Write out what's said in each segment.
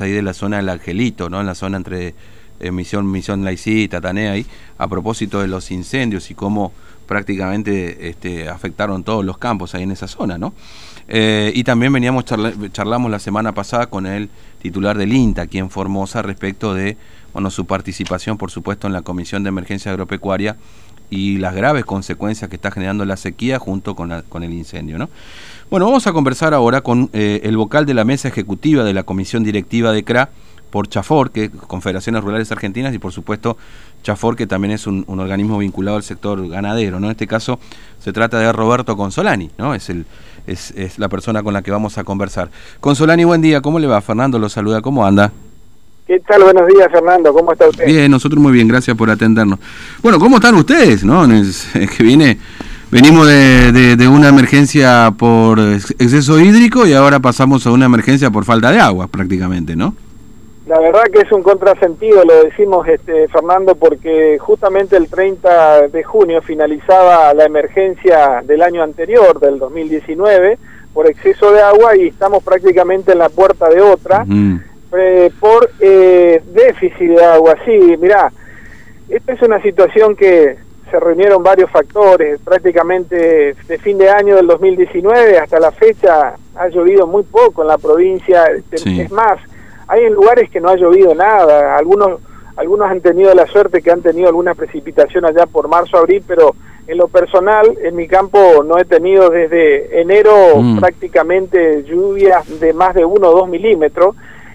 ahí de la zona del Angelito, ¿no? En la zona entre eh, Misión, Misión y Tatanea ahí, a propósito de los incendios y cómo prácticamente este, afectaron todos los campos ahí en esa zona, ¿no? Eh, y también veníamos charlamos la semana pasada con el titular del INTA, aquí en Formosa, respecto de bueno, su participación, por supuesto, en la Comisión de Emergencia Agropecuaria y las graves consecuencias que está generando la sequía junto con, con el incendio, ¿no? Bueno, vamos a conversar ahora con eh, el vocal de la mesa ejecutiva de la comisión directiva de CRA por Chafor, que es Confederaciones Rurales Argentinas, y por supuesto Chafor, que también es un, organismo vinculado al sector ganadero. ¿no? En este caso se trata de Roberto Consolani, ¿no? es, el, es, es la persona con la que vamos a conversar. Consolani, buen día, ¿cómo le va? Fernando lo saluda, ¿cómo anda? ¿Qué tal? Buenos días, Fernando. ¿Cómo está usted? Bien, nosotros muy bien, gracias por atendernos. Bueno, ¿cómo están ustedes? ¿No? Es, que viene Venimos de, de, una emergencia por exceso hídrico y ahora pasamos a una emergencia por falta de agua prácticamente, ¿no? La verdad que es un contrasentido, lo decimos este, Fernando, porque justamente el 30 de junio finalizaba la emergencia del año anterior, del 2019, por exceso de agua y estamos prácticamente en la puerta de otra eh, por eh, déficit de agua. Sí, mirá, esta es una situación que se reunieron varios factores, prácticamente de fin de año del 2019 hasta la fecha ha llovido muy poco en la provincia, es más, hay en lugares que no ha llovido nada, algunos algunos han tenido la suerte que han tenido alguna precipitación allá por marzo, abril, pero en lo personal, en mi campo no he tenido desde enero mm. prácticamente lluvias de más de 1 o 2 milímetros,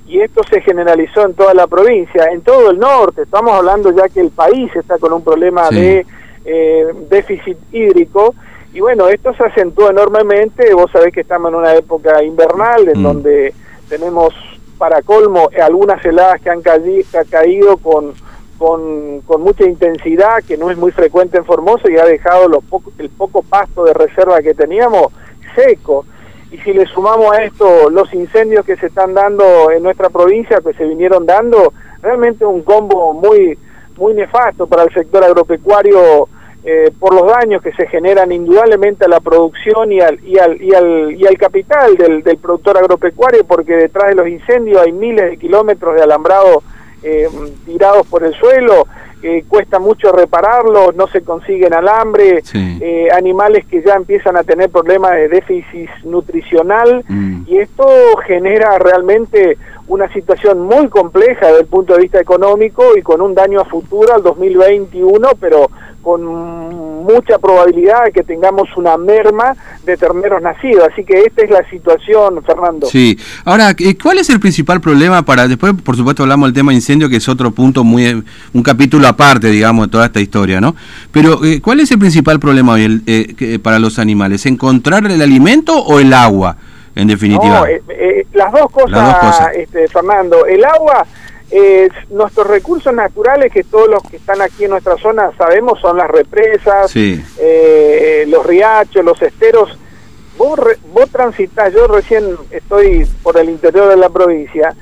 y esto se generalizó en toda la provincia, en todo el norte, estamos hablando ya que el país está con un problema de eh, déficit hídrico. Y bueno, esto se acentuó enormemente. Vos sabés que estamos en una época invernal en mm. donde tenemos para colmo algunas heladas que han caído con, con, con, mucha intensidad, que no es muy frecuente en Formosa y ha dejado los el poco pasto de reserva que teníamos seco. Y si le sumamos a esto los incendios que se están dando en nuestra provincia, que se vinieron dando, realmente un combo muy, muy nefasto para el sector agropecuario eh, por los daños que se generan indudablemente a la producción y al, y al, y al, y al capital del, del, productor agropecuario, porque detrás de los incendios hay miles de kilómetros de alambrado eh, tirados por el suelo, eh, cuesta mucho repararlos, no se consiguen alambre, animales que ya empiezan a tener problemas de déficit nutricional, mm. y esto genera realmente una situación muy compleja desde el punto de vista económico y con un daño a futuro al 2021, pero con mucha probabilidad de que tengamos una merma de terneros nacidos. Así que esta es la situación, Fernando. Sí. Ahora, eh, ¿cuál es el principal problema para, después por supuesto hablamos del tema incendio, que es otro punto, muy un capítulo aparte, digamos, de toda esta historia, ¿no? Pero, eh, ¿cuál es el principal problema hoy eh, para los animales? ¿Encontrar el alimento o el agua, en definitiva? No, las dos cosas, las dos cosas. Este, Fernando. El agua eh, nuestros recursos naturales, que todos los que están aquí en nuestra zona sabemos, son las represas, eh, los riachos, los esteros. Vos, vos transitas, yo recién estoy por el interior de la provincia,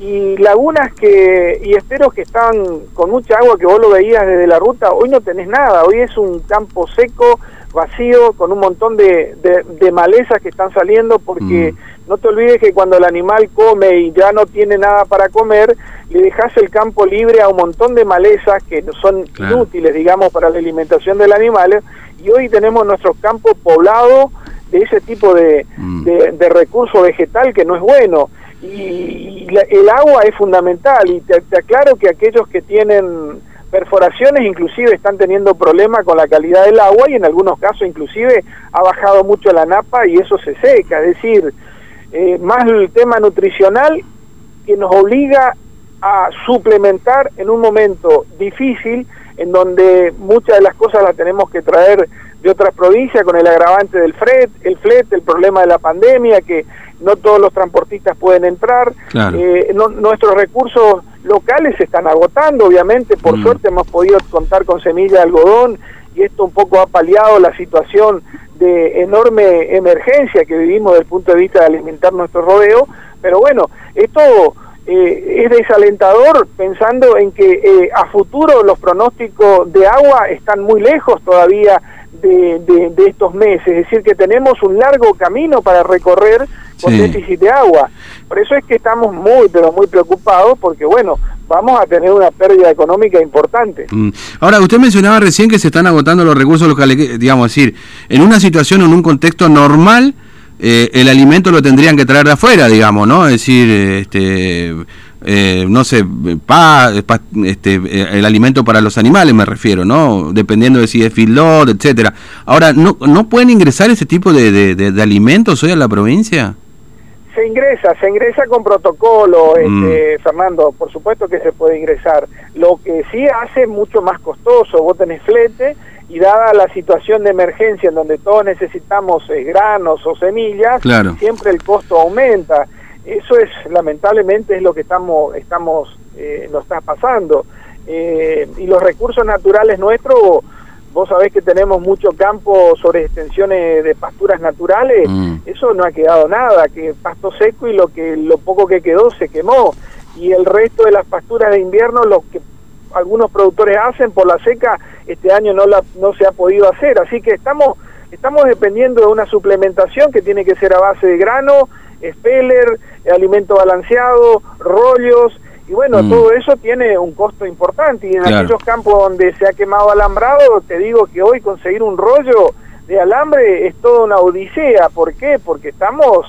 y lagunas que y esteros que estaban con mucha agua que vos lo veías desde la ruta, hoy no tenés nada, hoy es un campo seco, vacío, con un montón de, de, malezas que están saliendo porque mm. No te olvides que cuando el animal come y ya no tiene nada para comer, le dejas el campo libre a un montón de malezas que son inútiles, digamos, para la alimentación del animal, y hoy tenemos nuestros campos poblados de ese tipo de, mm. de, recurso vegetal que no es bueno. Y, el agua es fundamental, y te, aclaro que aquellos que tienen perforaciones inclusive están teniendo problemas con la calidad del agua y en algunos casos inclusive ha bajado mucho la napa y eso se seca, es decir, eh, más el tema nutricional que nos obliga a suplementar en un momento difícil en donde muchas de las cosas las tenemos que traer de otras provincias con el agravante del fret, el flet, el problema de la pandemia, que no todos los transportistas pueden entrar, eh, nuestros recursos locales se están agotando, obviamente, por mm. suerte hemos podido contar con semilla de algodón y esto un poco ha paliado la situación de enorme emergencia que vivimos desde el punto de vista de alimentar nuestro rodeo, pero bueno, esto eh, es desalentador pensando en que eh, a futuro los pronósticos de agua están muy lejos todavía de, estos meses, es decir, que tenemos un largo camino para recorrer con déficit de agua. Por eso es que estamos muy, pero muy preocupados porque, bueno, vamos a tener una pérdida económica importante. Mm. Ahora, usted mencionaba recién que se están agotando los recursos locales, digamos, decir, en una situación en un contexto normal, eh, el alimento lo tendrían que traer de afuera, digamos, ¿no? Es decir, este, eh, no sé, este, eh, el alimento para los animales me refiero, ¿no? Dependiendo de si es feedlot, etcétera. Ahora, ¿no, ¿no pueden ingresar ese tipo de, de, alimentos hoy a la provincia? Se ingresa, se ingresa con protocolo, este, mm. Fernando, por supuesto que se puede ingresar. Lo que sí hace mucho más costoso, vos tenés flete, y dada la situación de emergencia en donde todos necesitamos eh, granos o semillas, siempre el costo aumenta. Eso es, lamentablemente, es lo que estamos, estamos eh, nos está pasando. Eh, y los recursos naturales nuestros, vos sabés que tenemos mucho campo sobre extensiones de pasturas naturales, mm. Eso no ha quedado nada, que pasto seco y lo que lo poco que quedó se quemó. Y el resto de las pasturas de invierno, lo que algunos productores hacen por la seca, este año no, la, no se ha podido hacer. Así que estamos, estamos dependiendo de una suplementación que tiene que ser a base de grano, speller, alimento balanceado, rollos, y bueno, mm. todo eso tiene un costo importante. Y en aquellos campos donde se ha quemado alambrado, te digo que hoy conseguir un rollo de alambre es toda una odisea. ¿Por qué? Porque estamos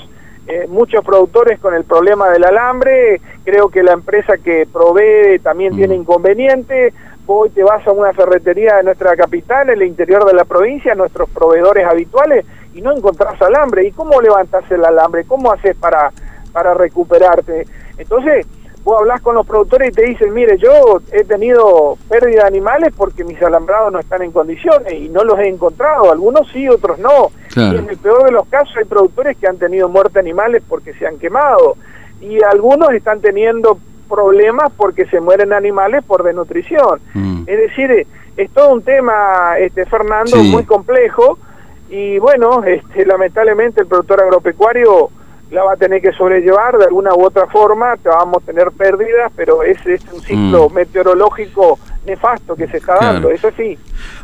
eh, muchos productores con el problema del alambre, creo que la empresa que provee también tiene mm. inconveniente, hoy te vas a una ferretería de nuestra capital, en el interior de la provincia, nuestros proveedores habituales, y no encontrás alambre. ¿Y cómo levantas el alambre? ¿Cómo haces para, para recuperarte? Entonces, vos hablas con los productores y te dicen, mire, yo he tenido pérdida de animales porque mis alambrados no están en condiciones y no los he encontrado, algunos sí, otros no. Y en el peor de los casos hay productores que han tenido muerte de animales porque se han quemado y algunos están teniendo problemas porque se mueren animales por desnutrición. Mm. Es decir, es todo un tema, este Fernando, muy complejo y bueno, este, lamentablemente el productor agropecuario la va a tener que sobrellevar de alguna u otra forma, te vamos a tener pérdidas, pero ese es un ciclo mm. meteorológico nefasto que se está dando, eso sí.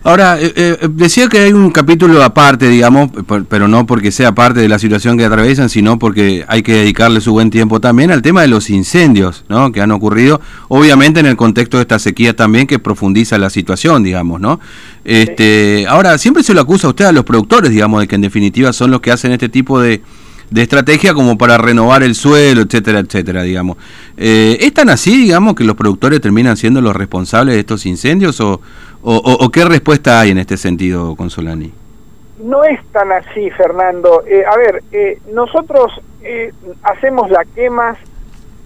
Ahora, eh, eh, decía que hay un capítulo aparte, digamos, pero no porque sea parte de la situación que atraviesan, sino porque hay que dedicarle su buen tiempo también al tema de los incendios, ¿no? Que han ocurrido, obviamente en el contexto de esta sequía también que profundiza la situación, digamos, ¿no? Este, ahora, siempre se lo acusa a usted a los productores, digamos, de que en definitiva son los que hacen este tipo de de estrategia como para renovar el suelo, etcétera, etcétera, digamos. Eh, ¿Es tan así, digamos, que los productores terminan siendo los responsables de estos incendios o, o, qué respuesta hay en este sentido, Consolani? No es tan así, Fernando. Eh, a ver, eh, nosotros eh, hacemos las quemas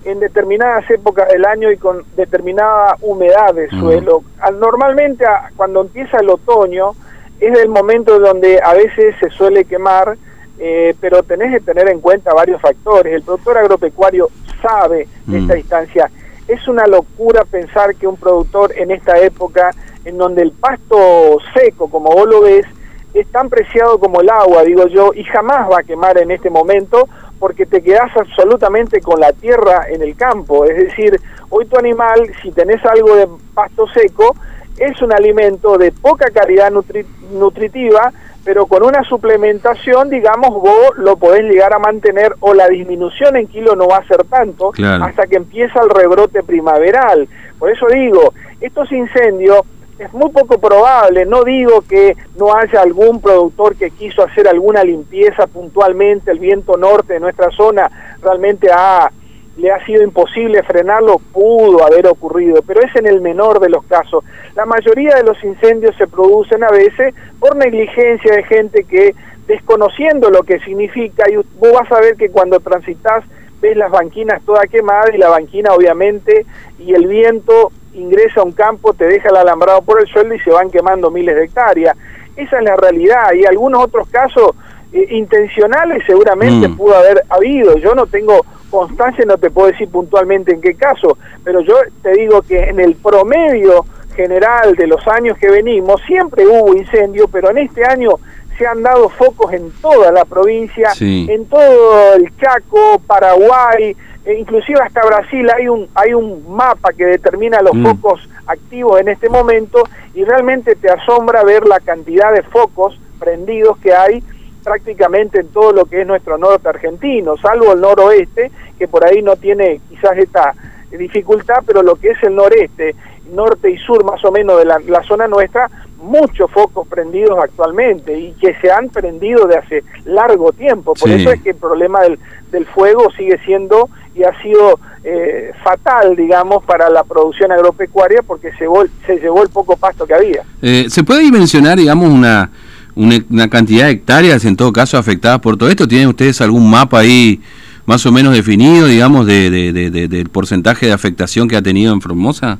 en determinadas épocas del año y con determinada humedad del suelo. Normalmente cuando empieza el otoño es el momento donde a veces se suele quemar eh, pero tenés que tener en cuenta varios factores. El productor agropecuario sabe de esta mm. distancia. Es una locura pensar que un productor en esta época, en donde el pasto seco, como vos lo ves, es tan preciado como el agua, digo yo, y jamás va a quemar en este momento porque te quedás absolutamente con la tierra en el campo. Es decir, hoy tu animal, si tenés algo de pasto seco, es un alimento de poca calidad nutritiva, pero con una suplementación, digamos, vos lo podés llegar a mantener o la disminución en kilo no va a ser tanto hasta que empieza el rebrote primaveral. Por eso digo, estos incendios es muy poco probable, no digo que no haya algún productor que quiso hacer alguna limpieza puntualmente, el viento norte de nuestra zona realmente ha le ha sido imposible frenarlo, pudo haber ocurrido, pero es en el menor de los casos. La mayoría de los incendios se producen a veces por negligencia de gente que desconociendo lo que significa, y vos vas a ver que cuando transitas ves las banquinas toda quemadas y la banquina obviamente y el viento ingresa a un campo, te deja el alambrado por el suelo y se van quemando miles de hectáreas. Esa es la realidad y algunos otros casos eh, intencionales seguramente mm. pudo haber habido. Yo no tengo constancia, no te puedo decir puntualmente en qué caso, pero yo te digo que en el promedio general de los años que venimos siempre hubo incendio, pero en este año se han dado focos en toda la provincia, en todo el Chaco, Paraguay, e inclusive hasta Brasil hay un, hay un mapa que determina los mm. focos activos en este momento y realmente te asombra ver la cantidad de focos prendidos que hay prácticamente en todo lo que es nuestro norte argentino, salvo el noroeste, que por ahí no tiene quizás esta dificultad, pero lo que es el noreste, norte y sur más o menos de la, zona nuestra, muchos focos prendidos actualmente y que se han prendido de hace largo tiempo. Por eso es que el problema del, del fuego sigue siendo y ha sido eh, fatal, digamos, para la producción agropecuaria porque se, se llevó el poco pasto que había. Eh, ¿Se puede dimensionar, digamos, una, una, cantidad de hectáreas en todo caso afectadas por todo esto? ¿Tienen ustedes algún mapa ahí más o menos definido, digamos, de, de, del porcentaje de afectación que ha tenido en Formosa?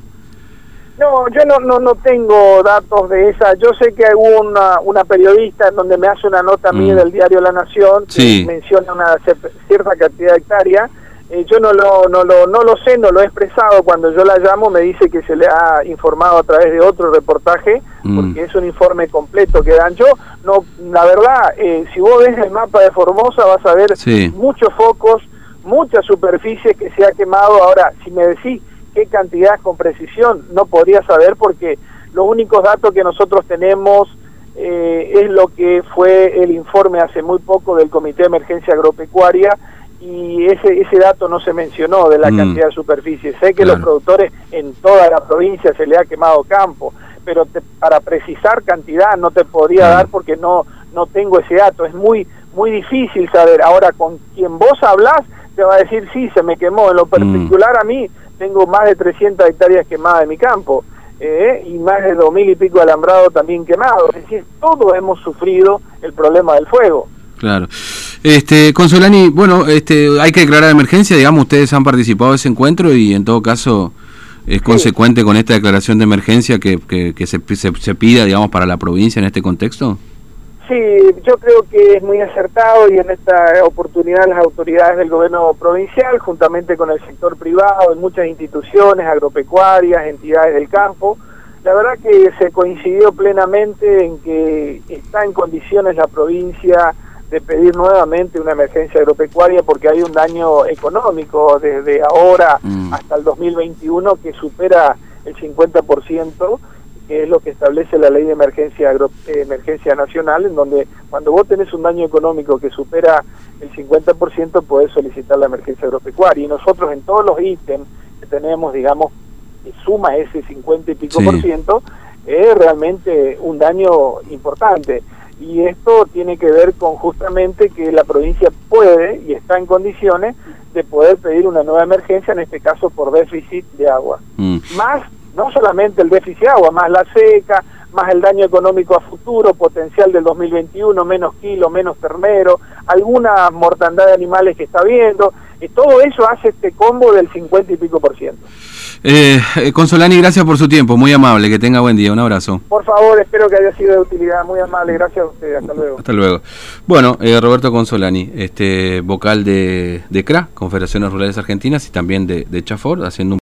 No, yo no, no, no tengo datos de esa. Yo sé que hay una, una periodista en donde me hace una nota mm. del diario La Nación que menciona una cierta cantidad de hectáreas. Eh, yo no lo, no, lo, no lo sé, no lo he expresado. Cuando yo la llamo me dice que se le ha informado a través de otro reportaje, mm. porque es un informe completo que dan. Yo, no, la verdad, eh, si vos ves el mapa de Formosa vas a ver muchos focos, muchas superficies que se ha quemado. Ahora, si me decís qué cantidad con precisión no podría saber porque los únicos datos que nosotros tenemos eh, es lo que fue el informe hace muy poco del Comité de Emergencia Agropecuaria y ese, ese dato no se mencionó de la mm. cantidad de superficie. Sé que los productores en toda la provincia se le ha quemado campo, pero para precisar cantidad no te podría dar porque no, no tengo ese dato. Es muy, muy difícil saber. Ahora, con quien vos hablas, te va a decir, sí, se me quemó. En lo mm. particular a mí, tengo más de 300 hectáreas quemadas en mi campo eh, y más de 2.000 y pico alambrado también quemado. Es decir, todos hemos sufrido el problema del fuego. Claro. Este, Consolani, bueno, este, hay que declarar emergencia, digamos, ustedes han participado de ese encuentro y en todo caso es consecuente con esta declaración de emergencia que, que, se, se, se, pida, digamos, para la provincia en este contexto. Sí, yo creo que es muy acertado y en esta oportunidad las autoridades del gobierno provincial, juntamente con el sector privado y muchas instituciones agropecuarias, entidades del campo, la verdad que se coincidió plenamente en que está en condiciones la provincia de pedir nuevamente una emergencia agropecuaria porque hay un daño económico desde ahora mm. hasta el 2021 que supera el 50% que es lo que establece la ley de emergencia agro, eh, emergencia nacional, en donde cuando vos tenés un daño económico que supera el 50%, podés solicitar la emergencia agropecuaria. Y nosotros en todos los ítems que tenemos, digamos, que suma ese 50 y pico por ciento, es realmente un daño importante. Y esto tiene que ver con justamente que la provincia puede y está en condiciones de poder pedir una nueva emergencia, en este caso por déficit de agua. Mm. Más no solamente el déficit de agua, más la seca, más el daño económico a futuro, potencial del 2021, menos kilos, menos ternero, alguna mortandad de animales que está viendo, y todo eso hace este combo del 50 y pico por ciento. Eh, eh, Consolani, gracias por su tiempo, muy amable, que tenga buen día, un abrazo. Por favor, espero que haya sido de utilidad, muy amable, gracias a usted, hasta luego. Hasta luego. Bueno, eh, Roberto Consolani, este vocal de, de CRA, Confederaciones Rurales Argentinas, y también de, de Chafor, haciendo un